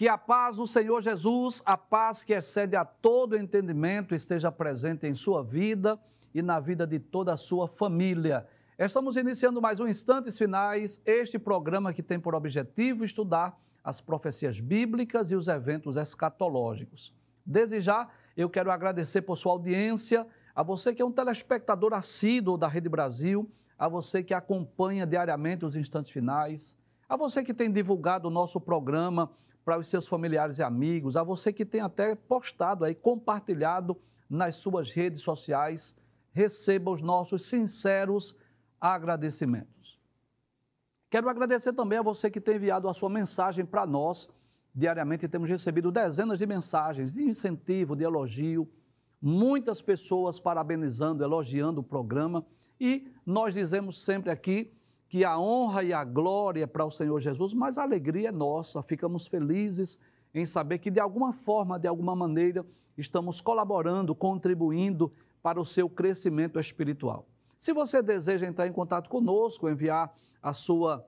Que a paz do Senhor Jesus, a paz que excede a todo entendimento, esteja presente em sua vida e na vida de toda a sua família. Estamos iniciando mais um Instantes Finais, este programa que tem por objetivo estudar as profecias bíblicas e os eventos escatológicos. Desde já, eu quero agradecer por sua audiência, a você que é um telespectador assíduo da Rede Brasil, a você que acompanha diariamente os Instantes Finais, a você que tem divulgado o nosso programa para os seus familiares e amigos, a você que tem até postado aí, compartilhado nas suas redes sociais, receba os nossos sinceros agradecimentos. Quero agradecer também a você que tem enviado a sua mensagem para nós. Diariamente temos recebido dezenas de mensagens de incentivo, de elogio, muitas pessoas parabenizando, elogiando o programa e nós dizemos sempre aqui que a honra e a glória é para o Senhor Jesus, mas a alegria é nossa, ficamos felizes em saber que de alguma forma, de alguma maneira, estamos colaborando, contribuindo para o seu crescimento espiritual. Se você deseja entrar em contato conosco, enviar a sua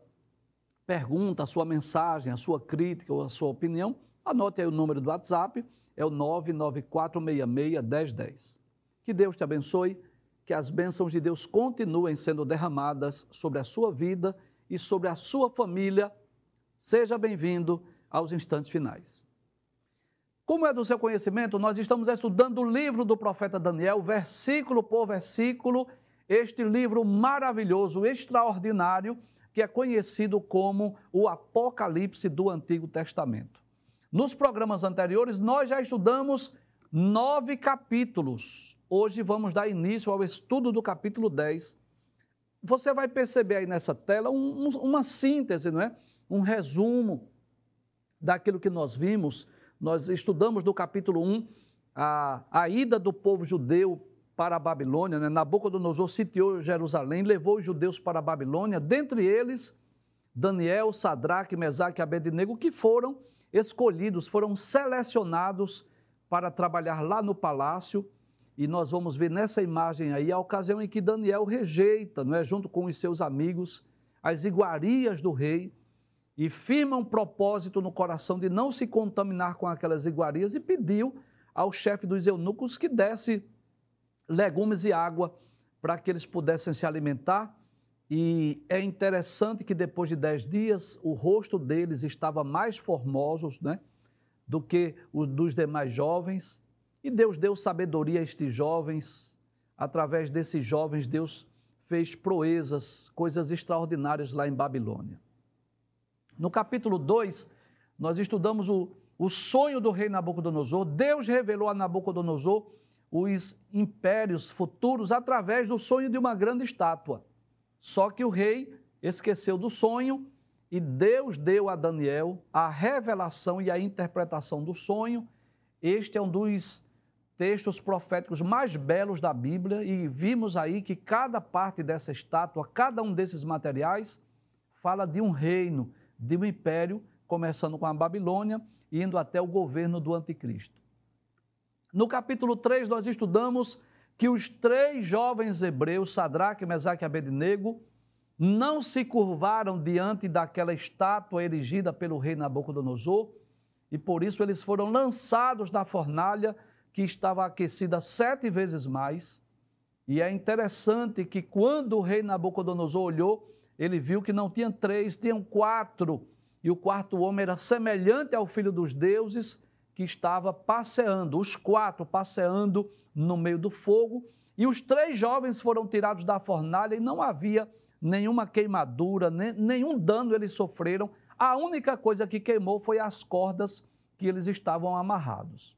pergunta, a sua mensagem, a sua crítica ou a sua opinião, anote aí o número do WhatsApp, é o 994661010. Que Deus te abençoe que as bênçãos de Deus continuem sendo derramadas sobre a sua vida e sobre a sua família. Seja bem-vindo aos instantes finais. Como é do seu conhecimento, nós estamos estudando o livro do profeta Daniel, versículo por versículo, este livro maravilhoso, extraordinário, que é conhecido como o Apocalipse do Antigo Testamento. Nos programas anteriores, nós já estudamos nove capítulos Hoje vamos dar início ao estudo do capítulo 10. Você vai perceber aí nessa tela um, um, uma síntese, não é? um resumo daquilo que nós vimos. Nós estudamos do capítulo 1 a, a ida do povo judeu para a Babilônia. Né? Nabucodonosor sitiou Jerusalém, levou os judeus para a Babilônia, dentre eles Daniel, Sadraque, Mesaque e Abednego, que foram escolhidos, foram selecionados para trabalhar lá no palácio e nós vamos ver nessa imagem aí a ocasião em que Daniel rejeita, não é, junto com os seus amigos, as iguarias do rei e firma um propósito no coração de não se contaminar com aquelas iguarias e pediu ao chefe dos eunucos que desse legumes e água para que eles pudessem se alimentar. E é interessante que depois de dez dias o rosto deles estava mais formosos né, do que o dos demais jovens e Deus deu sabedoria a estes jovens. Através desses jovens, Deus fez proezas, coisas extraordinárias lá em Babilônia. No capítulo 2, nós estudamos o, o sonho do rei Nabucodonosor. Deus revelou a Nabucodonosor os impérios futuros através do sonho de uma grande estátua. Só que o rei esqueceu do sonho e Deus deu a Daniel a revelação e a interpretação do sonho. Este é um dos textos proféticos mais belos da Bíblia e vimos aí que cada parte dessa estátua, cada um desses materiais, fala de um reino, de um império, começando com a Babilônia e indo até o governo do Anticristo. No capítulo 3, nós estudamos que os três jovens hebreus, Sadraque, Mesaque e Abednego, não se curvaram diante daquela estátua erigida pelo rei Nabucodonosor e por isso eles foram lançados na fornalha que estava aquecida sete vezes mais. E é interessante que quando o rei Nabucodonosor olhou, ele viu que não tinha três, tinham quatro. E o quarto homem era semelhante ao filho dos deuses que estava passeando, os quatro passeando no meio do fogo. E os três jovens foram tirados da fornalha e não havia nenhuma queimadura, nem, nenhum dano eles sofreram. A única coisa que queimou foi as cordas que eles estavam amarrados.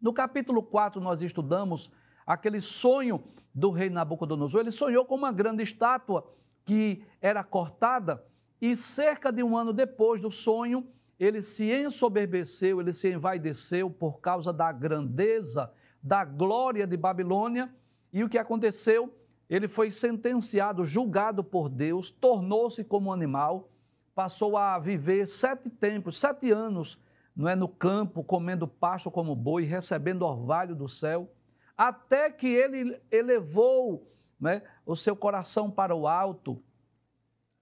No capítulo 4, nós estudamos aquele sonho do rei Nabucodonosor. Ele sonhou com uma grande estátua que era cortada e cerca de um ano depois do sonho, ele se ensoberbeceu, ele se envaideceu por causa da grandeza, da glória de Babilônia. E o que aconteceu? Ele foi sentenciado, julgado por Deus, tornou-se como animal, passou a viver sete tempos, sete anos não é no campo, comendo pasto como boi, recebendo orvalho do céu, até que ele elevou né, o seu coração para o alto,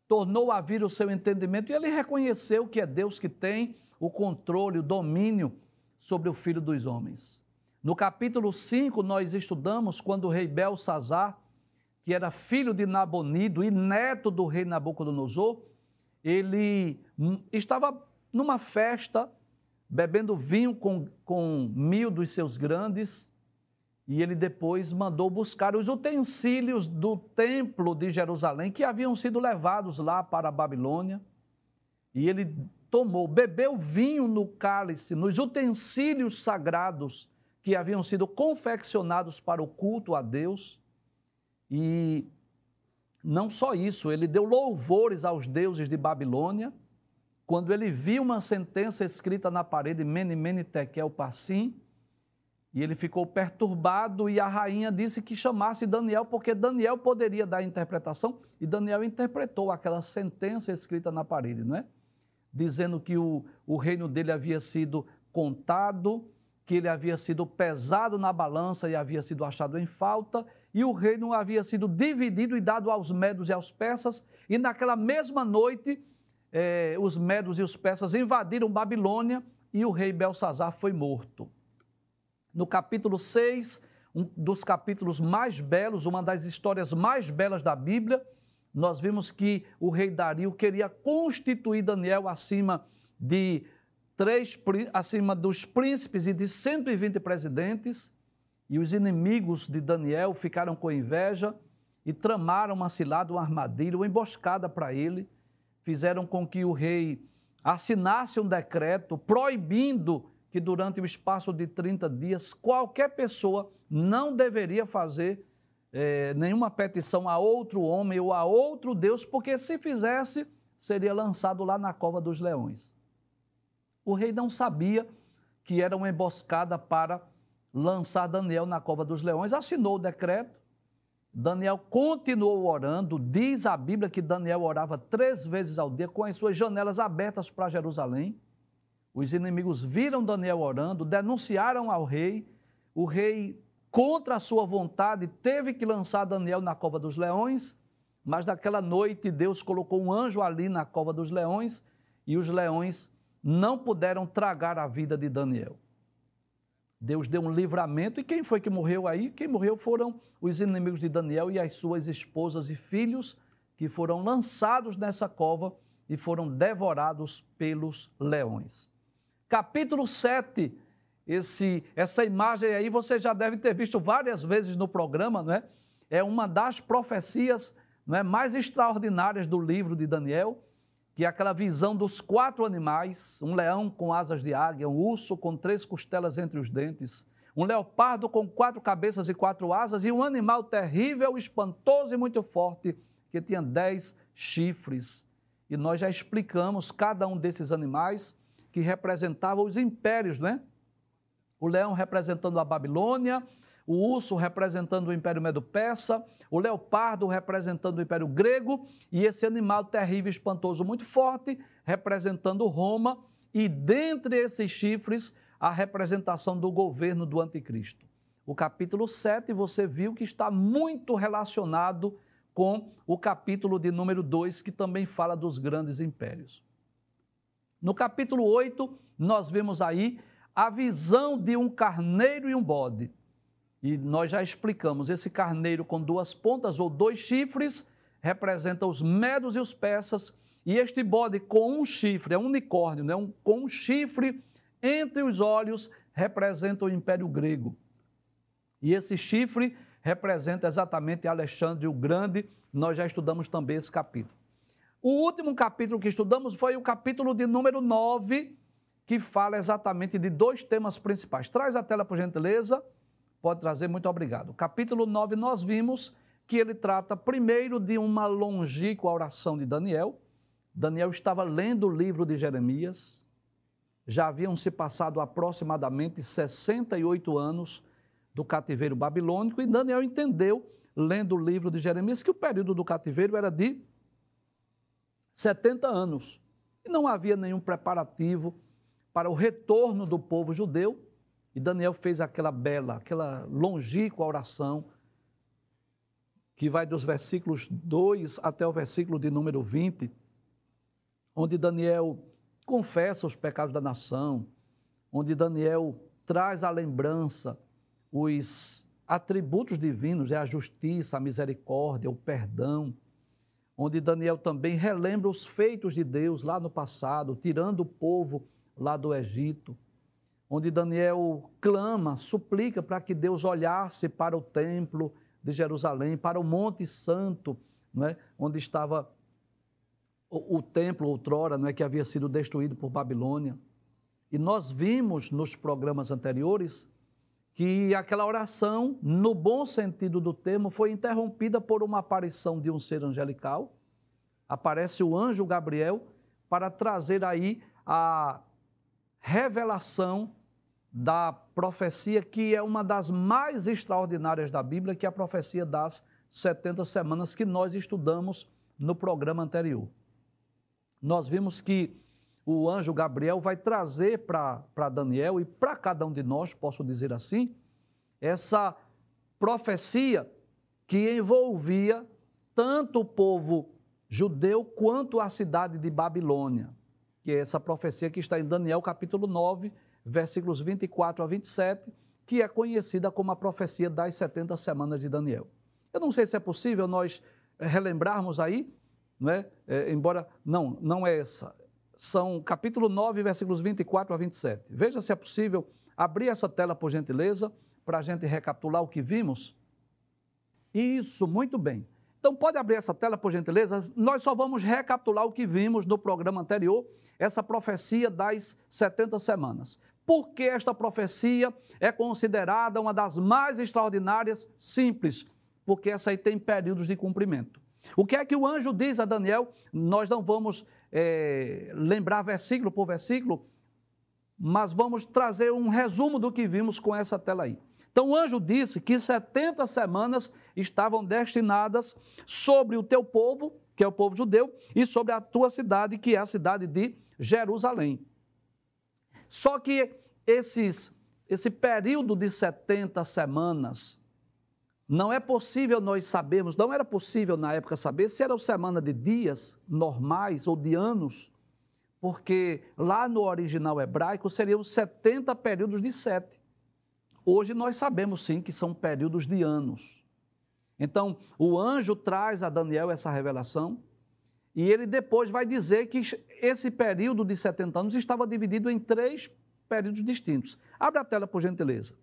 tornou a vir o seu entendimento e ele reconheceu que é Deus que tem o controle, o domínio sobre o filho dos homens. No capítulo 5, nós estudamos quando o rei Belsazar, que era filho de Nabonido e neto do rei Nabucodonosor, ele estava numa festa, bebendo vinho com, com mil dos seus grandes, e ele depois mandou buscar os utensílios do templo de Jerusalém que haviam sido levados lá para a Babilônia. E ele tomou, bebeu vinho no cálice, nos utensílios sagrados que haviam sido confeccionados para o culto a Deus. E não só isso, ele deu louvores aos deuses de Babilônia. Quando ele viu uma sentença escrita na parede, Mene, Mene, Tekel, Passim, e ele ficou perturbado e a rainha disse que chamasse Daniel, porque Daniel poderia dar a interpretação, e Daniel interpretou aquela sentença escrita na parede, não é? Dizendo que o, o reino dele havia sido contado, que ele havia sido pesado na balança e havia sido achado em falta, e o reino havia sido dividido e dado aos medos e aos persas, e naquela mesma noite eh, os medos e os persas invadiram Babilônia e o rei Belsazar foi morto. No capítulo 6, um dos capítulos mais belos, uma das histórias mais belas da Bíblia, nós vimos que o rei Dario queria constituir Daniel acima de três, acima dos príncipes e de 120 presidentes, e os inimigos de Daniel ficaram com inveja e tramaram uma cilada, uma armadilha, uma emboscada para ele, fizeram com que o rei assinasse um decreto proibindo que durante o espaço de 30 dias qualquer pessoa não deveria fazer é, nenhuma petição a outro homem ou a outro Deus, porque se fizesse, seria lançado lá na cova dos leões. O rei não sabia que era uma emboscada para lançar Daniel na cova dos leões, assinou o decreto. Daniel continuou orando. Diz a Bíblia que Daniel orava três vezes ao dia, com as suas janelas abertas para Jerusalém. Os inimigos viram Daniel orando, denunciaram ao rei. O rei, contra a sua vontade, teve que lançar Daniel na cova dos leões. Mas naquela noite, Deus colocou um anjo ali na cova dos leões e os leões não puderam tragar a vida de Daniel. Deus deu um livramento. E quem foi que morreu aí? Quem morreu foram os inimigos de Daniel e as suas esposas e filhos, que foram lançados nessa cova e foram devorados pelos leões capítulo 7. Esse, essa imagem aí você já deve ter visto várias vezes no programa, não é? É uma das profecias não é, mais extraordinárias do livro de Daniel, que é aquela visão dos quatro animais: um leão com asas de águia, um urso com três costelas entre os dentes, um leopardo com quatro cabeças e quatro asas, e um animal terrível, espantoso e muito forte, que tinha dez chifres. E nós já explicamos cada um desses animais que representava os impérios, né? O leão representando a Babilônia, o urso representando o Império Medo-Persa, o leopardo representando o Império Grego e esse animal terrível, espantoso, muito forte, representando Roma e dentre esses chifres a representação do governo do anticristo. O capítulo 7 você viu que está muito relacionado com o capítulo de número 2, que também fala dos grandes impérios. No capítulo 8, nós vemos aí a visão de um carneiro e um bode. E nós já explicamos, esse carneiro com duas pontas ou dois chifres representa os medos e os persas, e este bode com um chifre, é um unicórnio, né? um, com um chifre entre os olhos, representa o Império Grego. E esse chifre representa exatamente Alexandre o Grande, nós já estudamos também esse capítulo. O último capítulo que estudamos foi o capítulo de número 9, que fala exatamente de dois temas principais. Traz a tela, por gentileza. Pode trazer, muito obrigado. Capítulo 9, nós vimos que ele trata primeiro de uma longínqua oração de Daniel. Daniel estava lendo o livro de Jeremias. Já haviam se passado aproximadamente 68 anos do cativeiro babilônico e Daniel entendeu, lendo o livro de Jeremias, que o período do cativeiro era de 70 anos. E não havia nenhum preparativo para o retorno do povo judeu. E Daniel fez aquela bela, aquela longínqua oração, que vai dos versículos 2 até o versículo de número 20, onde Daniel confessa os pecados da nação, onde Daniel traz à lembrança os atributos divinos, é a justiça, a misericórdia, o perdão, onde Daniel também relembra os feitos de Deus lá no passado, tirando o povo lá do Egito, onde Daniel clama, suplica para que Deus olhasse para o templo de Jerusalém, para o Monte Santo, não é? onde estava o, o templo outrora, não é? que havia sido destruído por Babilônia. E nós vimos nos programas anteriores que aquela oração, no bom sentido do termo, foi interrompida por uma aparição de um ser angelical. Aparece o anjo Gabriel para trazer aí a revelação da profecia que é uma das mais extraordinárias da Bíblia, que é a profecia das 70 semanas que nós estudamos no programa anterior. Nós vimos que o anjo Gabriel vai trazer para Daniel e para cada um de nós, posso dizer assim, essa profecia que envolvia tanto o povo judeu quanto a cidade de Babilônia, que é essa profecia que está em Daniel capítulo 9, versículos 24 a 27, que é conhecida como a profecia das 70 semanas de Daniel. Eu não sei se é possível nós relembrarmos aí, não é? é embora, não, não é essa. São capítulo 9, versículos 24 a 27. Veja se é possível abrir essa tela, por gentileza, para a gente recapitular o que vimos. Isso, muito bem. Então, pode abrir essa tela, por gentileza. Nós só vamos recapitular o que vimos no programa anterior, essa profecia das 70 semanas. Por que esta profecia é considerada uma das mais extraordinárias? Simples, porque essa aí tem períodos de cumprimento. O que é que o anjo diz a Daniel? Nós não vamos é, lembrar versículo por versículo, mas vamos trazer um resumo do que vimos com essa tela aí. Então o anjo disse que 70 semanas estavam destinadas sobre o teu povo, que é o povo judeu, e sobre a tua cidade, que é a cidade de Jerusalém. Só que esses, esse período de 70 semanas, não é possível nós sabermos, não era possível na época saber se era semana de dias normais ou de anos, porque lá no original hebraico seriam 70 períodos de sete. Hoje nós sabemos sim que são períodos de anos. Então, o anjo traz a Daniel essa revelação, e ele depois vai dizer que esse período de 70 anos estava dividido em três períodos distintos. Abre a tela, por gentileza.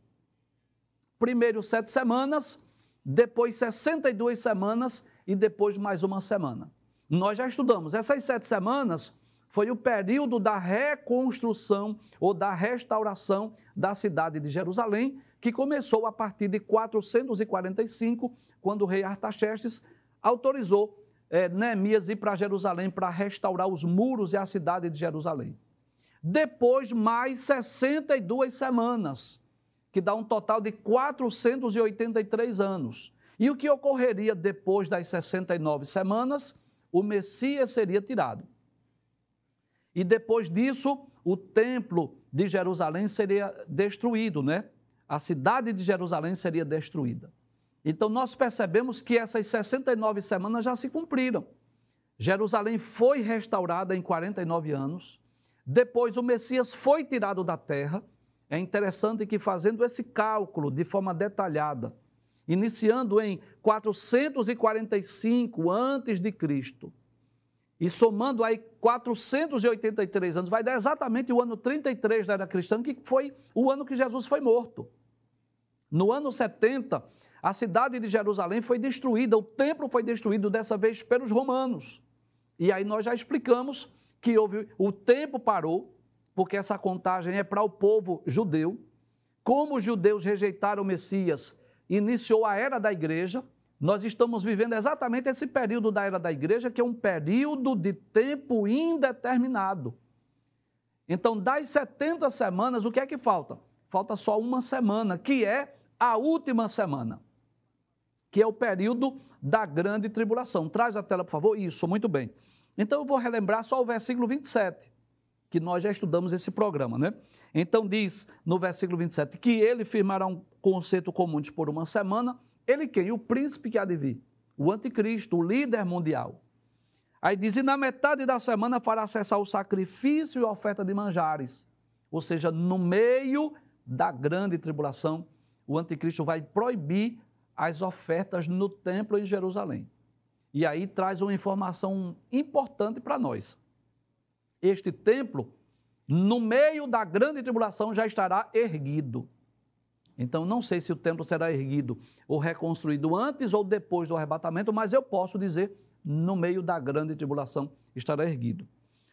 Primeiro, sete semanas, depois 62 semanas e depois mais uma semana. Nós já estudamos. Essas sete semanas foi o período da reconstrução ou da restauração da cidade de Jerusalém, que começou a partir de 445, quando o rei Artaxerxes autorizou é, Neemias ir para Jerusalém para restaurar os muros e a cidade de Jerusalém. Depois, mais 62 semanas que dá um total de 483 anos. E o que ocorreria depois das 69 semanas? O Messias seria tirado. E depois disso, o templo de Jerusalém seria destruído, né? A cidade de Jerusalém seria destruída. Então nós percebemos que essas 69 semanas já se cumpriram. Jerusalém foi restaurada em 49 anos. Depois o Messias foi tirado da terra é interessante que, fazendo esse cálculo de forma detalhada, iniciando em 445 antes de Cristo, e somando aí 483 anos, vai dar exatamente o ano 33 da era cristã, que foi o ano que Jesus foi morto. No ano 70, a cidade de Jerusalém foi destruída, o templo foi destruído dessa vez pelos romanos. E aí nós já explicamos que houve o tempo parou, porque essa contagem é para o povo judeu. Como os judeus rejeitaram o Messias, iniciou a era da igreja. Nós estamos vivendo exatamente esse período da era da igreja, que é um período de tempo indeterminado. Então, das 70 semanas, o que é que falta? Falta só uma semana, que é a última semana, que é o período da grande tribulação. Traz a tela, por favor. Isso, muito bem. Então, eu vou relembrar só o versículo 27 que nós já estudamos esse programa, né? Então diz no versículo 27 que ele firmará um conceito comum de por uma semana. Ele quem? O príncipe que há de vir, o anticristo, o líder mundial. Aí diz: e na metade da semana fará cessar o sacrifício e a oferta de manjares. Ou seja, no meio da grande tribulação, o anticristo vai proibir as ofertas no templo em Jerusalém. E aí traz uma informação importante para nós. Este templo, no meio da grande tribulação, já estará erguido. Então, não sei se o templo será erguido ou reconstruído antes ou depois do arrebatamento, mas eu posso dizer, no meio da grande tribulação estará erguido.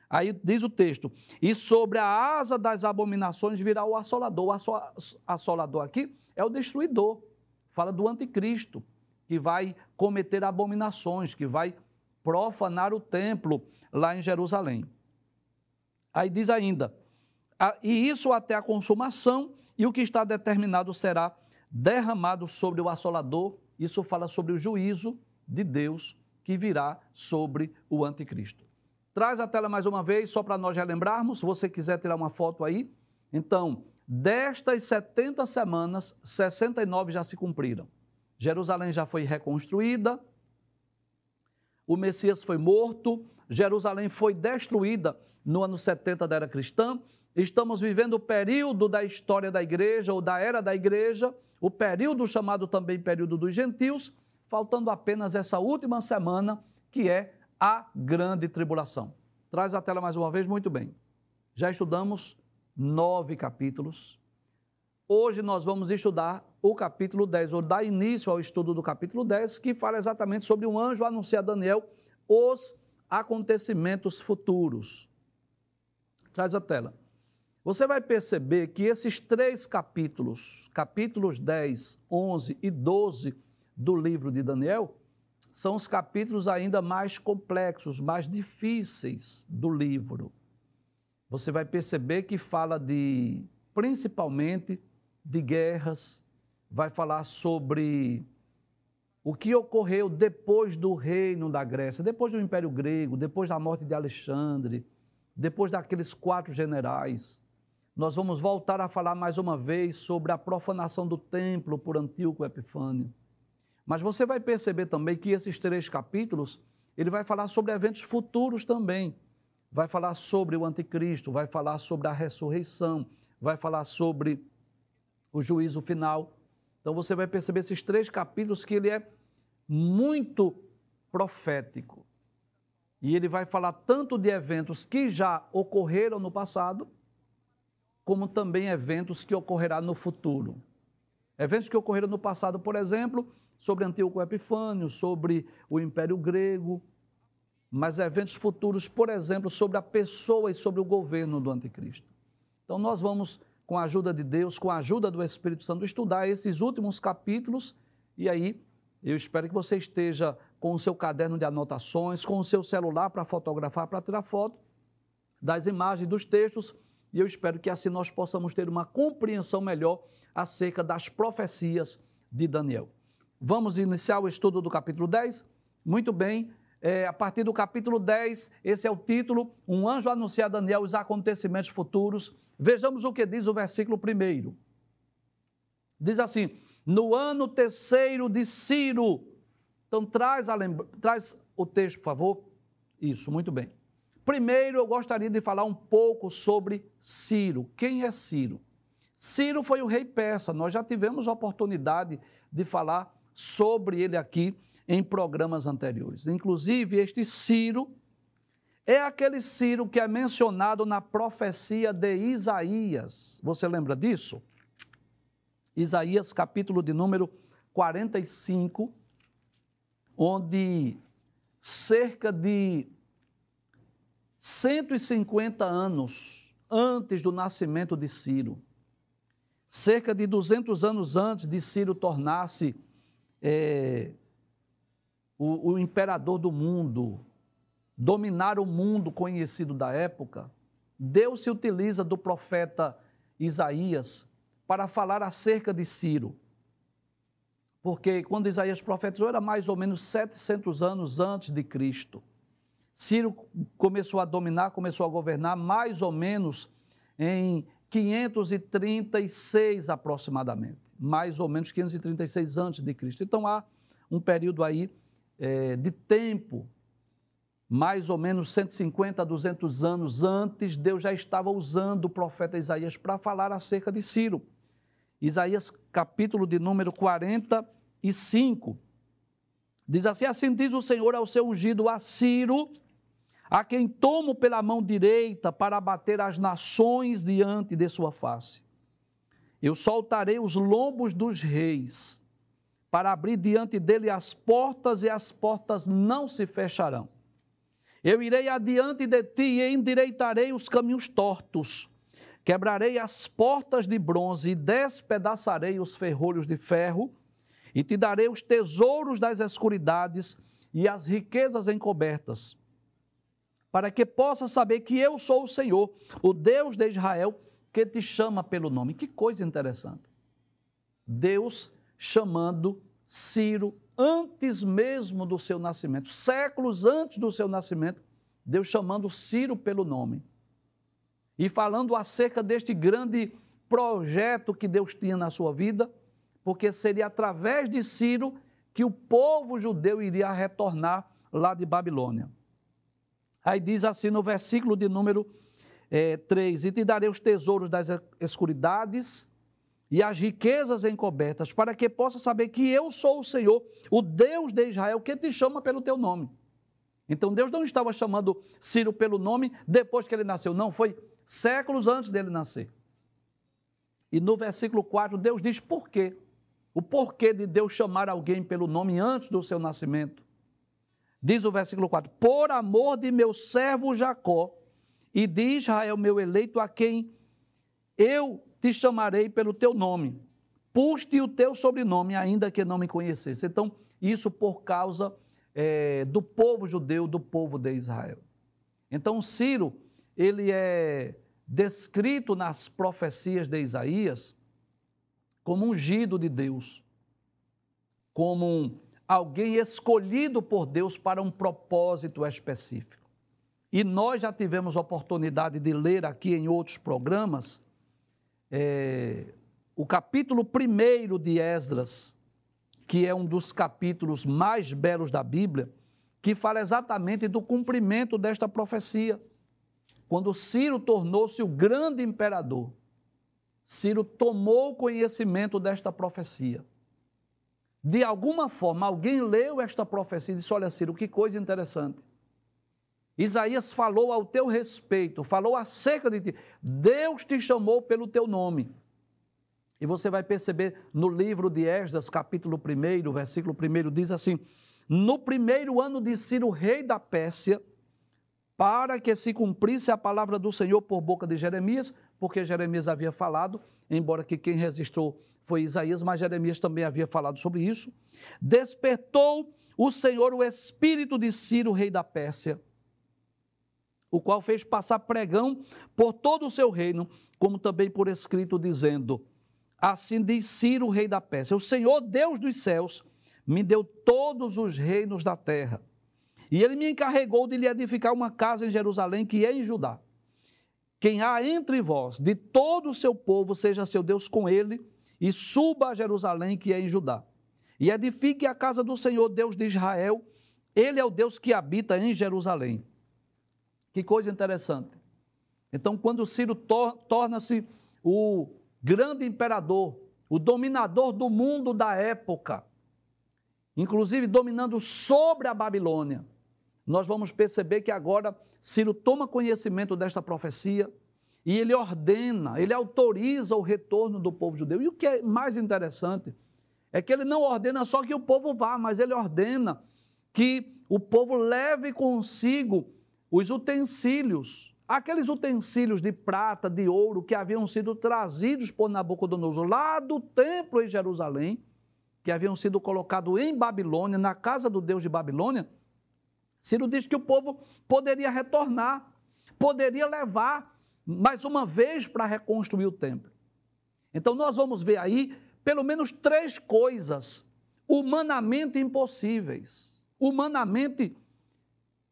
Aí diz o texto: E sobre a asa das abominações virá o assolador. O assolador aqui é o destruidor. Fala do anticristo, que vai cometer abominações, que vai profanar o templo lá em Jerusalém. Aí diz ainda: E isso até a consumação e o que está determinado será derramado sobre o assolador. Isso fala sobre o juízo de Deus que virá sobre o anticristo. Traz a tela mais uma vez, só para nós relembrarmos, se você quiser tirar uma foto aí. Então, destas 70 semanas, 69 já se cumpriram. Jerusalém já foi reconstruída, o Messias foi morto, Jerusalém foi destruída no ano 70 da era cristã, Estamos vivendo o período da história da igreja ou da era da igreja, o período chamado também período dos gentios, faltando apenas essa última semana, que é a grande tribulação. Traz a tela mais uma vez, muito bem. Já estudamos nove capítulos. Hoje nós vamos estudar o capítulo 10, ou dar início ao estudo do capítulo 10, que fala exatamente sobre um anjo anunciar a Daniel os acontecimentos futuros. Traz a tela. Você vai perceber que esses três capítulos, capítulos 10, 11 e 12 do livro de Daniel, são os capítulos ainda mais complexos, mais difíceis do livro. Você vai perceber que fala de, principalmente, de guerras, vai falar sobre o que ocorreu depois do reino da Grécia, depois do Império Grego, depois da morte de Alexandre, depois daqueles quatro generais nós vamos voltar a falar mais uma vez sobre a profanação do templo por Antíoco Epifânio. Mas você vai perceber também que esses três capítulos, ele vai falar sobre eventos futuros também. Vai falar sobre o anticristo, vai falar sobre a ressurreição, vai falar sobre o juízo final. Então você vai perceber esses três capítulos que ele é muito profético. E ele vai falar tanto de eventos que já ocorreram no passado, como também eventos que ocorrerá no futuro. Eventos que ocorreram no passado, por exemplo, sobre Antíoco Epifânio, sobre o Império Grego, mas eventos futuros, por exemplo, sobre a pessoa e sobre o governo do Anticristo. Então nós vamos, com a ajuda de Deus, com a ajuda do Espírito Santo, estudar esses últimos capítulos e aí eu espero que você esteja com o seu caderno de anotações, com o seu celular para fotografar, para tirar foto das imagens, dos textos e eu espero que assim nós possamos ter uma compreensão melhor acerca das profecias de Daniel. Vamos iniciar o estudo do capítulo 10? Muito bem. É, a partir do capítulo 10, esse é o título: Um anjo anuncia a Daniel os acontecimentos futuros. Vejamos o que diz o versículo 1. Diz assim: No ano terceiro de Ciro. Então, traz, a lembra... traz o texto, por favor. Isso, muito bem. Primeiro, eu gostaria de falar um pouco sobre Ciro. Quem é Ciro? Ciro foi o rei persa. Nós já tivemos oportunidade de falar sobre ele aqui em programas anteriores. Inclusive, este Ciro é aquele Ciro que é mencionado na profecia de Isaías. Você lembra disso? Isaías, capítulo de número 45, onde cerca de 150 anos antes do nascimento de Ciro, cerca de 200 anos antes de Ciro tornar-se é, o, o imperador do mundo, dominar o mundo conhecido da época, Deus se utiliza do profeta Isaías para falar acerca de Ciro. Porque quando Isaías profetizou era mais ou menos 700 anos antes de Cristo. Ciro começou a dominar, começou a governar mais ou menos em 536 aproximadamente, mais ou menos 536 antes de Cristo. Então há um período aí é, de tempo mais ou menos 150 a 200 anos antes, Deus já estava usando o profeta Isaías para falar acerca de Ciro. Isaías, capítulo de número 45, diz assim: Assim diz o Senhor ao seu ungido, a Ciro, a quem tomo pela mão direita para abater as nações diante de sua face. Eu soltarei os lombos dos reis, para abrir diante dele as portas, e as portas não se fecharão. Eu irei adiante de ti e endireitarei os caminhos tortos. Quebrarei as portas de bronze e despedaçarei os ferrolhos de ferro, e te darei os tesouros das escuridades e as riquezas encobertas, para que possas saber que eu sou o Senhor, o Deus de Israel, que te chama pelo nome. Que coisa interessante. Deus chamando Ciro antes mesmo do seu nascimento, séculos antes do seu nascimento, Deus chamando Ciro pelo nome e falando acerca deste grande projeto que Deus tinha na sua vida, porque seria através de Ciro que o povo judeu iria retornar lá de Babilônia. Aí diz assim no versículo de número é, 3: E te darei os tesouros das escuridades e as riquezas encobertas, para que possa saber que eu sou o Senhor, o Deus de Israel, que te chama pelo teu nome. Então Deus não estava chamando Ciro pelo nome depois que ele nasceu, não, foi séculos antes dele nascer. E no versículo 4, Deus diz por quê. O porquê de Deus chamar alguém pelo nome antes do seu nascimento. Diz o versículo 4: Por amor de meu servo Jacó e de Israel, meu eleito, a quem eu te chamarei pelo teu nome. Puste o teu sobrenome, ainda que não me conhecesse. Então, isso por causa é, do povo judeu, do povo de Israel. Então, Ciro, ele é descrito nas profecias de Isaías como ungido de Deus, como alguém escolhido por Deus para um propósito específico. E nós já tivemos oportunidade de ler aqui em outros programas é, o capítulo 1 de Esdras, que é um dos capítulos mais belos da Bíblia, que fala exatamente do cumprimento desta profecia. Quando Ciro tornou-se o grande imperador, Ciro tomou conhecimento desta profecia. De alguma forma, alguém leu esta profecia e disse: Olha, Ciro, que coisa interessante. Isaías falou ao teu respeito, falou acerca de ti. Deus te chamou pelo teu nome. E você vai perceber no livro de Esdras, capítulo 1, versículo 1, diz assim: No primeiro ano de Ciro, rei da Pérsia, para que se cumprisse a palavra do Senhor por boca de Jeremias, porque Jeremias havia falado, embora que quem registrou foi Isaías, mas Jeremias também havia falado sobre isso. Despertou o Senhor o espírito de Ciro, rei da Pérsia, o qual fez passar pregão por todo o seu reino, como também por escrito, dizendo: Assim diz Ciro, rei da Pérsia: O Senhor, Deus dos céus, me deu todos os reinos da terra e ele me encarregou de lhe edificar uma casa em Jerusalém, que é em Judá. Quem há entre vós, de todo o seu povo, seja seu Deus com ele, e suba a Jerusalém, que é em Judá. E edifique a casa do Senhor, Deus de Israel, ele é o Deus que habita em Jerusalém. Que coisa interessante. Então, quando Ciro tor torna-se o grande imperador, o dominador do mundo da época, inclusive dominando sobre a Babilônia, nós vamos perceber que agora Ciro toma conhecimento desta profecia e ele ordena, ele autoriza o retorno do povo judeu. E o que é mais interessante é que ele não ordena só que o povo vá, mas ele ordena que o povo leve consigo os utensílios, aqueles utensílios de prata, de ouro que haviam sido trazidos por Nabucodonosor lá do templo em Jerusalém, que haviam sido colocados em Babilônia, na casa do Deus de Babilônia Ciro diz que o povo poderia retornar, poderia levar mais uma vez para reconstruir o templo. Então nós vamos ver aí pelo menos três coisas humanamente impossíveis. Humanamente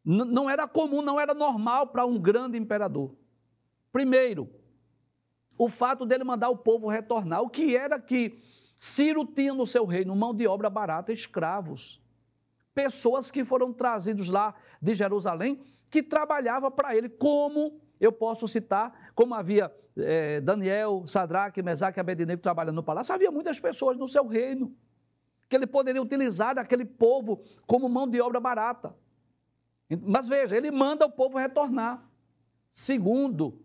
não era comum, não era normal para um grande imperador. Primeiro, o fato dele mandar o povo retornar. O que era que Ciro tinha no seu reino? Mão de obra barata, escravos. pessoas que foram trazidos lá de Jerusalém que trabalhava para ele, como eu posso citar, como havia é, Daniel, Sadraque, Mesaque e Abednego trabalhando no palácio, havia muitas pessoas no seu reino que ele poderia utilizar aquele povo como mão de obra barata. Mas veja, ele manda o povo retornar. Segundo,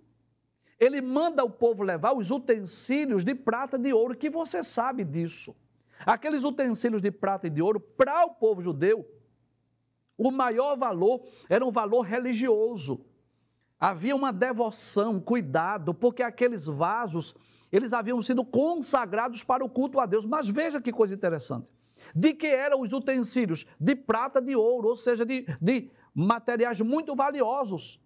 ele manda o povo levar os utensílios de prata e de ouro, que você sabe disso. Aqueles utensílios de prata e de ouro, para o povo judeu, o maior valor era um valor religioso. Havia uma devoção, cuidado, porque aqueles vasos, eles haviam sido consagrados para o culto a Deus. Mas veja que coisa interessante. De que eram os utensílios? De prata, de ouro, ou seja, de, de materiais muito valiosos.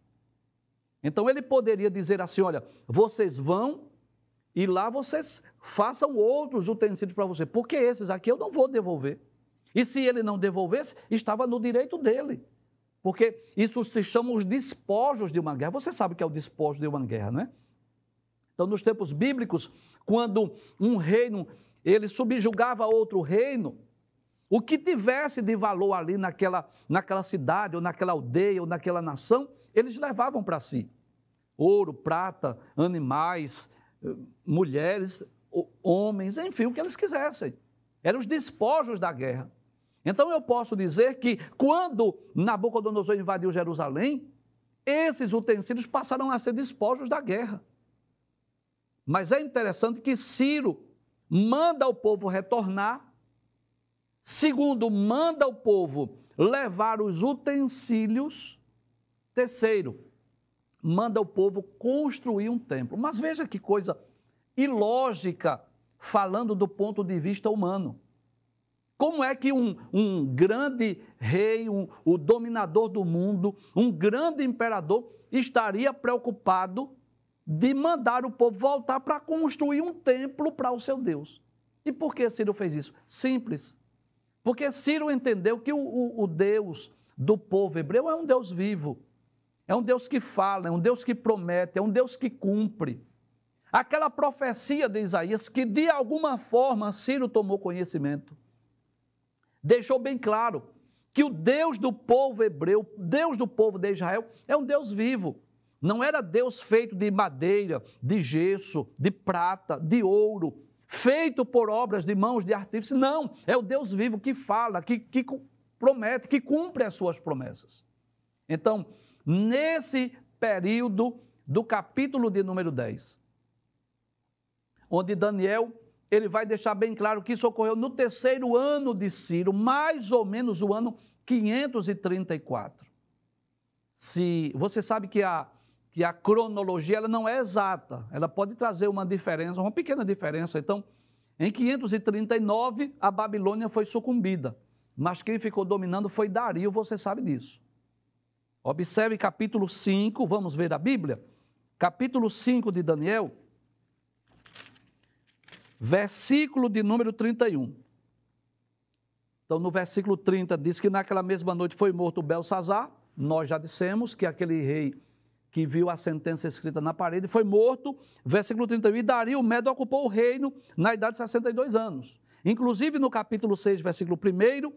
Então ele poderia dizer assim: olha, vocês vão e lá vocês façam outros utensílios para você, porque esses aqui eu não vou devolver. E se ele não devolvesse, estava no direito dele. Porque isso se chama os despojos de uma guerra. Você sabe o que é o despojo de uma guerra, não é? Então, nos tempos bíblicos, quando um reino ele subjugava outro reino, o que tivesse de valor ali naquela, naquela cidade, ou naquela aldeia, ou naquela nação, eles levavam para si. Ouro, prata, animais, eh, mulheres, homens, enfim, o que eles quisessem. Eram os despojos da guerra. Então eu posso dizer que quando Nabucodonosor invadiu Jerusalém, esses utensílios passaram a ser despojos da guerra. Mas é interessante que Ciro manda o povo retornar Segundo, manda o povo levar os utensílios. Terceiro, manda o povo construir um templo. Mas veja que coisa ilógica, falando do ponto de vista humano. Como é que um, um grande rei, um, o dominador do mundo, um grande imperador, estaria preocupado de mandar o povo voltar para construir um templo para o seu Deus? E por que Ciro fez isso? Simples. Porque Ciro entendeu que o, o, o Deus do povo hebreu é um Deus vivo, é um Deus que fala, é um Deus que promete, é um Deus que cumpre. Aquela profecia de Isaías, que de alguma forma Ciro tomou conhecimento, deixou bem claro que o Deus do povo hebreu, Deus do povo de Israel, é um Deus vivo. Não era Deus feito de madeira, de gesso, de prata, de ouro, feito por obras de mãos de artífices. Não, é o Deus vivo que fala, que, que promete, que cumpre as suas promessas. Então, nesse período do capítulo de número 10, onde Daniel ele vai deixar bem claro que isso ocorreu no terceiro ano de Ciro, mais ou menos o ano 534. Se você sabe que a que a cronologia ela não é exata, ela pode trazer uma diferença, uma pequena diferença. Então, em 539, a Babilônia foi sucumbida, mas quem ficou dominando foi Dario, você sabe disso. Observe capítulo 5, vamos ver a Bíblia. Capítulo 5 de Daniel, versículo de número 31. Então, no versículo 30, diz que naquela mesma noite foi morto Belsazar. Nós já dissemos que aquele rei que viu a sentença escrita na parede, foi morto. Versículo 31. E Dario Medo ocupou o reino na idade de 62 anos. Inclusive no capítulo 6, versículo 1,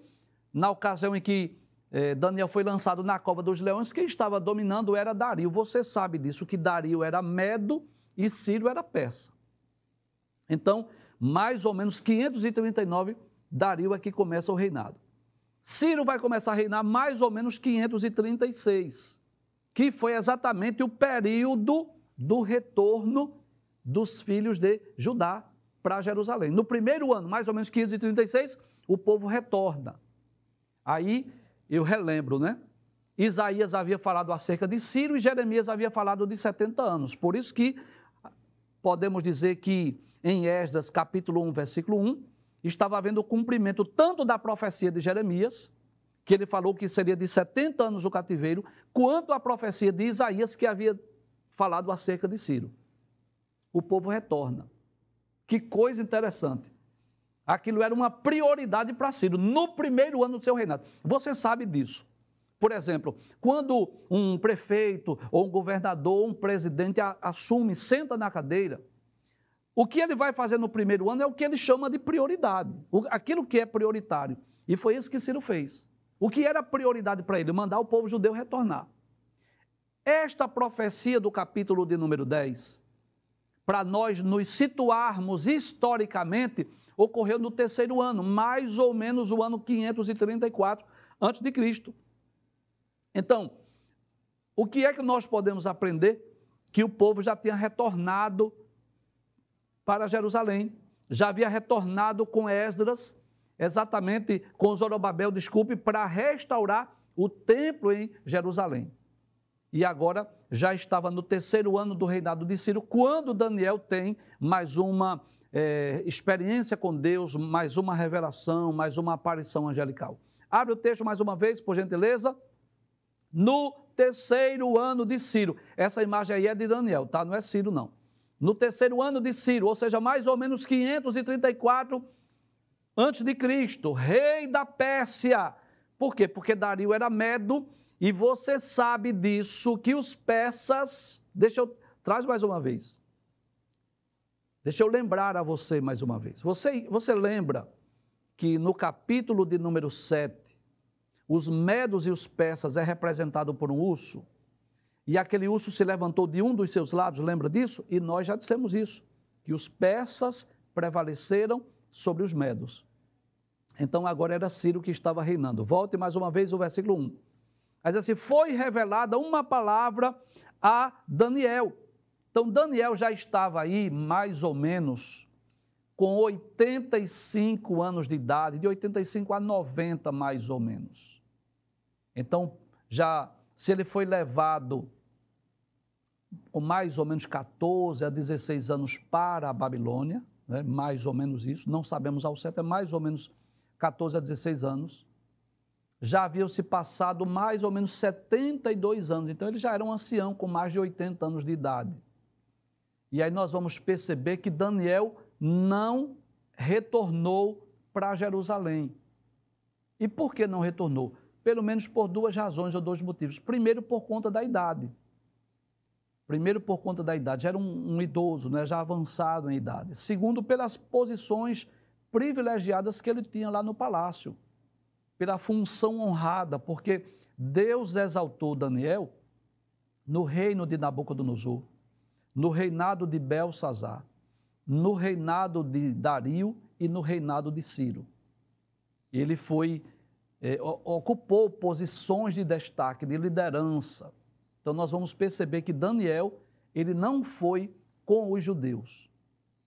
na ocasião em que eh, Daniel foi lançado na cova dos leões, quem estava dominando era Dario. Você sabe disso, que Dario era Medo e Ciro era persa. Então, mais ou menos 539, Dario é que começa o reinado. Ciro vai começar a reinar mais ou menos 536 que foi exatamente o período do retorno dos filhos de Judá para Jerusalém. No primeiro ano, mais ou menos 536, o povo retorna. Aí eu relembro, né? Isaías havia falado acerca de Ciro e Jeremias havia falado de 70 anos. Por isso que podemos dizer que em Esdras, capítulo 1, versículo 1, estava havendo o cumprimento tanto da profecia de Jeremias, que ele falou que seria de 70 anos o cativeiro, quanto a profecia de Isaías que havia falado acerca de Ciro. O povo retorna. Que coisa interessante. Aquilo era uma prioridade para Ciro, no primeiro ano do seu reinado. Você sabe disso. Por exemplo, quando um prefeito, ou um governador, ou um presidente assume, senta na cadeira, o que ele vai fazer no primeiro ano é o que ele chama de prioridade, aquilo que é prioritário. E foi isso que Ciro fez. O que era prioridade para ele? Mandar o povo judeu retornar. Esta profecia do capítulo de número 10, para nós nos situarmos historicamente, ocorreu no terceiro ano, mais ou menos o ano 534 antes de Cristo. Então, o que é que nós podemos aprender? Que o povo já tinha retornado para Jerusalém, já havia retornado com Esdras, exatamente com Zorobabel, desculpe, para restaurar o templo em Jerusalém. E agora já estava no terceiro ano do reinado de Ciro, quando Daniel tem mais uma é, experiência com Deus, mais uma revelação, mais uma aparição angelical. Abre o texto mais uma vez, por gentileza. No terceiro ano de Ciro. Essa imagem aí é de Daniel, tá? Não é Ciro, não. No terceiro ano de Ciro, ou seja, mais ou menos 534 antes de Cristo, rei da Pérsia. Por quê? Porque Dario era medo e você sabe disso que os persas, deixa eu traz mais uma vez. Deixa eu lembrar a você mais uma vez. Você, você lembra que no capítulo de número 7, os medos e os persas é representado por um urso, e aquele urso se levantou de um dos seus lados, lembra disso? E nós já dissemos isso, que os persas prevaleceram sobre os medos. Então agora era Ciro que estava reinando. Volte mais uma vez o versículo 1. Mas assim, foi revelada uma palavra a Daniel. Então Daniel já estava aí mais ou menos com 85 anos de idade, de 85 a 90 mais ou menos. Então, já se ele foi levado com mais ou menos 14 a 16 anos para a Babilônia, né, mais ou menos isso, não sabemos ao certo, é mais ou menos 14 a 16 anos. Já haviam se passado mais ou menos 72 anos, então ele já era um ancião com mais de 80 anos de idade. E aí nós vamos perceber que Daniel não retornou para Jerusalém. E por que não retornou? Pelo menos por duas razões ou dois motivos. Primeiro, por conta da idade. Primeiro, por conta da idade. Era um, um idoso, né, já avançado em idade. Segundo, pelas posições privilegiadas que ele tinha lá no palácio. Pela função honrada, porque Deus exaltou Daniel no reino de Nabucodonosor, no reinado de Belsazar, no reinado de Dario e no reinado de Ciro. Ele foi é, ocupou posições de destaque, de liderança. Então nós vamos perceber que Daniel, ele não foi com os judeus.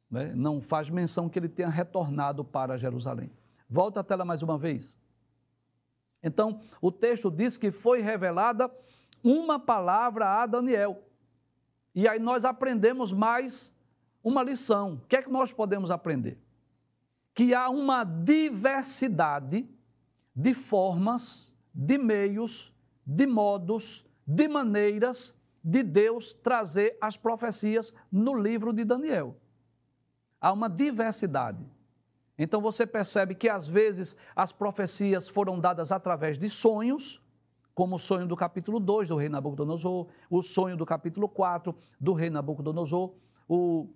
Né? Não faz menção que ele tenha retornado para Jerusalém. Volta a tela mais uma vez. Então, o texto diz que foi revelada uma palavra a Daniel. E aí nós aprendemos mais uma lição. O que é que nós podemos aprender? Que há uma diversidade de formas, de meios, de modos, de maneiras de Deus trazer as profecias no livro de Daniel. Há uma diversidade. Então você percebe que às vezes as profecias foram dadas através de sonhos, como o sonho do capítulo 2 do rei Nabucodonosor, o sonho do capítulo 4 do rei Nabucodonosor, o,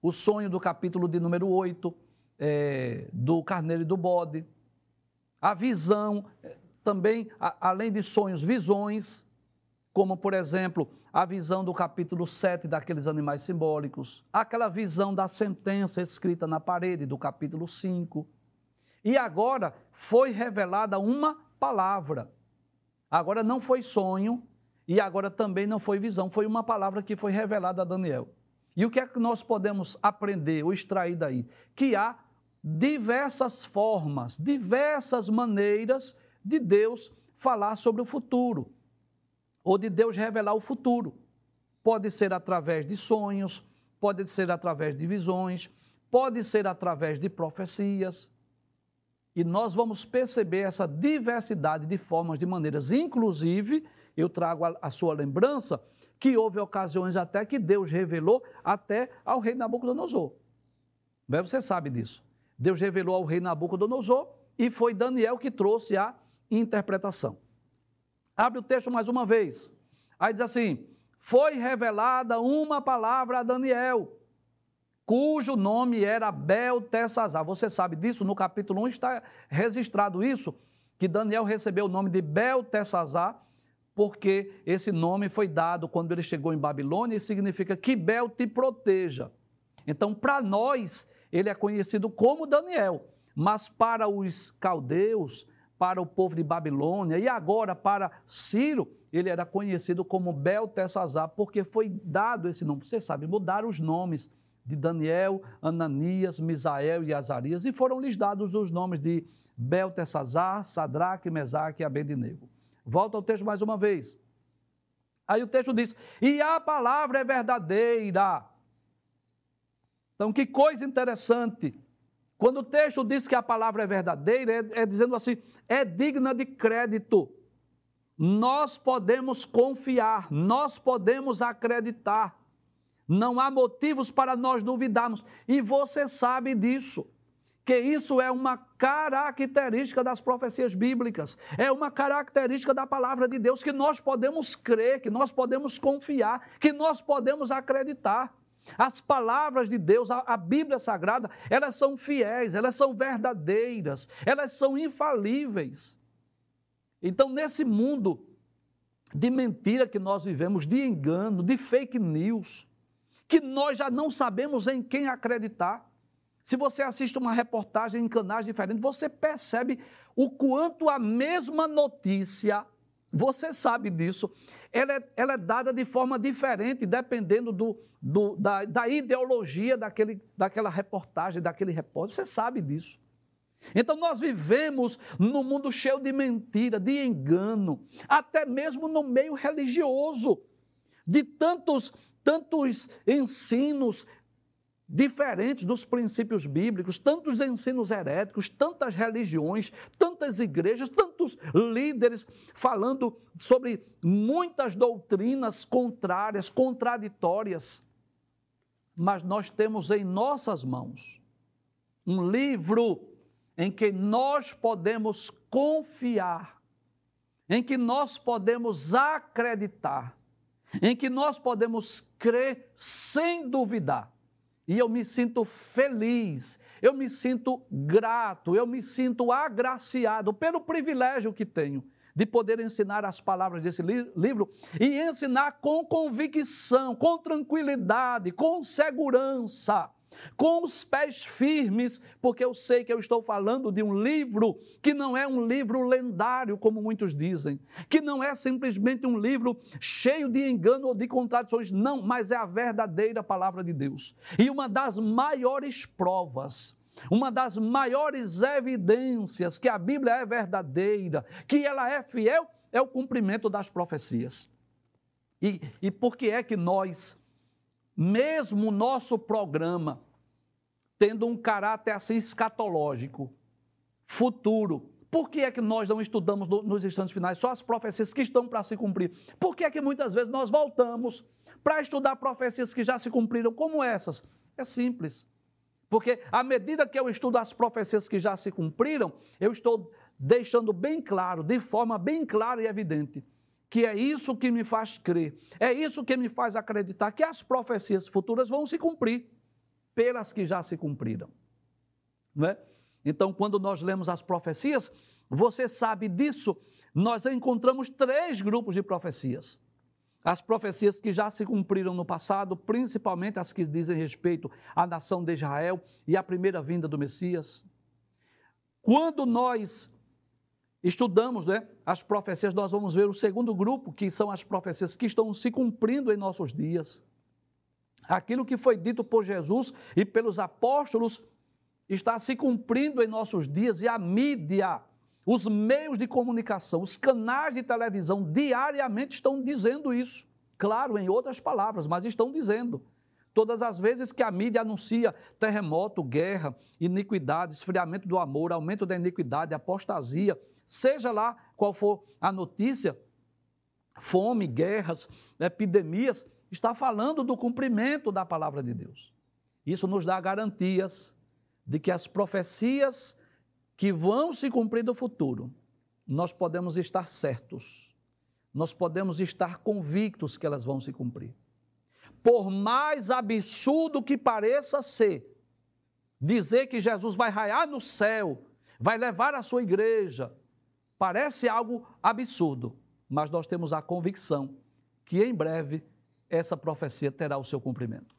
o sonho do capítulo de número 8 é, do carneiro e do bode, a visão, eh, também, a, além de sonhos, visões, como, por exemplo, a visão do capítulo 7 daqueles animais simbólicos, aquela visão da sentença escrita na parede do capítulo 5. E agora foi revelada uma palavra. Agora não foi sonho e agora também não foi visão, foi uma palavra que foi revelada a Daniel. E o que é que nós podemos aprender ou extrair daí? Que há diversas formas, diversas maneiras de Deus falar sobre o futuro, ou de Deus revelar o futuro. Pode ser através de sonhos, pode ser através de visões, pode ser através de profecias. E nós vamos perceber essa diversidade de formas, de maneiras. Inclusive, eu trago a, sua lembrança que houve ocasiões até que Deus revelou até ao rei Nabucodonosor. Você sabe disso. Deus revelou ao rei Nabucodonosor e foi Daniel que trouxe a interpretação. Abre o texto mais uma vez. Aí diz assim: Foi revelada uma palavra a Daniel, cujo nome era Beltesazar. Você sabe disso? No capítulo 1 está registrado isso, que Daniel recebeu o nome de Beltesazar, porque esse nome foi dado quando ele chegou em Babilônia e significa que Bel te proteja. Então, para nós, ele é conhecido como Daniel, mas para os caldeus, para o povo de Babilônia e agora para Ciro, ele era conhecido como Beltesazar, porque foi dado esse nome. Você sabe, mudaram os nomes de Daniel, Ananias, Misael e Azarias e foram lhes dados os nomes de Beltesazar, Sadraque, Mesaque e Abednego. Volta ao texto mais uma vez. Aí o texto diz: E a palavra é verdadeira. Então, que coisa interessante. Quando o texto diz que a palavra é verdadeira, é, é dizendo assim: é digna de crédito. Nós podemos confiar, nós podemos acreditar. Não há motivos para nós duvidarmos. E você sabe disso que isso é uma característica das profecias bíblicas, é uma característica da palavra de Deus que nós podemos crer, que nós podemos confiar, que nós podemos acreditar. As palavras de Deus, a, Bíblia Sagrada, elas são fiéis, elas são verdadeiras, elas são infalíveis. Então, nesse mundo de mentira que nós vivemos, de engano, de fake news, que nós já não sabemos em quem acreditar, se você assiste uma reportagem em canais diferentes, você percebe o quanto a mesma notícia, você sabe disso, ela é, ela é dada de forma diferente, dependendo do, do, da, da ideologia daquele, daquela reportagem, daquele repórter. Você sabe disso. Então nós vivemos num mundo cheio de mentira, de engano, até mesmo no meio religioso, de tantos tantos ensinos diferentes dos princípios bíblicos, tantos ensinos heréticos, tantas religiões, tantas igrejas, tantos líderes falando sobre muitas doutrinas contrárias, contraditórias. Mas nós temos em nossas mãos um livro em que nós podemos confiar, em que nós podemos acreditar, em que nós podemos crer sem duvidar. E eu me sinto feliz, eu me sinto grato, eu me sinto agraciado pelo privilégio que tenho de poder ensinar as palavras desse livro e ensinar com convicção, com tranquilidade, com segurança com os pés firmes, porque eu sei que eu estou falando de um livro que não é um livro lendário, como muitos dizem, que não é simplesmente um livro cheio de engano ou de contradições, não, mas é a verdadeira palavra de Deus. E uma das maiores provas uma das maiores evidências que a Bíblia é verdadeira, que ela é fiel, é o cumprimento das profecias. E, e por que é que nós mesmo o nosso programa, tendo um caráter assim escatológico, futuro, por que é que nós não estudamos nos instantes finais só as profecias que estão para se cumprir? Por que é que muitas vezes nós voltamos para estudar profecias que já se cumpriram, como essas? É simples. Porque à medida que eu estudo as profecias que já se cumpriram, eu estou deixando bem claro, de forma bem clara e evidente, que é isso que me faz crer, é isso que me faz acreditar que as profecias futuras vão se cumprir pelas que já se cumpriram. Não é? Então, quando nós lemos as profecias, você sabe disso, nós encontramos três grupos de profecias. As profecias que já se cumpriram no passado, principalmente as que dizem respeito à nação de Israel e à primeira vinda do Messias. Quando nós estudamos né, as profecias, nós vamos ver o segundo grupo, que são as profecias que estão se cumprindo em nossos dias. Aquilo que foi dito por Jesus e pelos apóstolos está se cumprindo em nossos dias e a mídia, os meios de comunicação, os canais de televisão diariamente estão dizendo isso. Claro, em outras palavras, mas estão dizendo. Todas as vezes que a mídia anuncia terremoto, guerra, iniquidade, esfriamento do amor, aumento da iniquidade, apostasia, seja lá qual for a notícia, fome, guerras, epidemias, está falando do cumprimento da palavra de Deus. Isso nos dá garantias de que as profecias que vão se cumprir no futuro, nós podemos estar certos, nós podemos estar convictos que elas vão se cumprir. Por mais absurdo que pareça ser, dizer que Jesus vai raiar no céu, vai levar a sua igreja, Parece algo absurdo, mas nós temos a convicção que em breve essa profecia terá o seu cumprimento.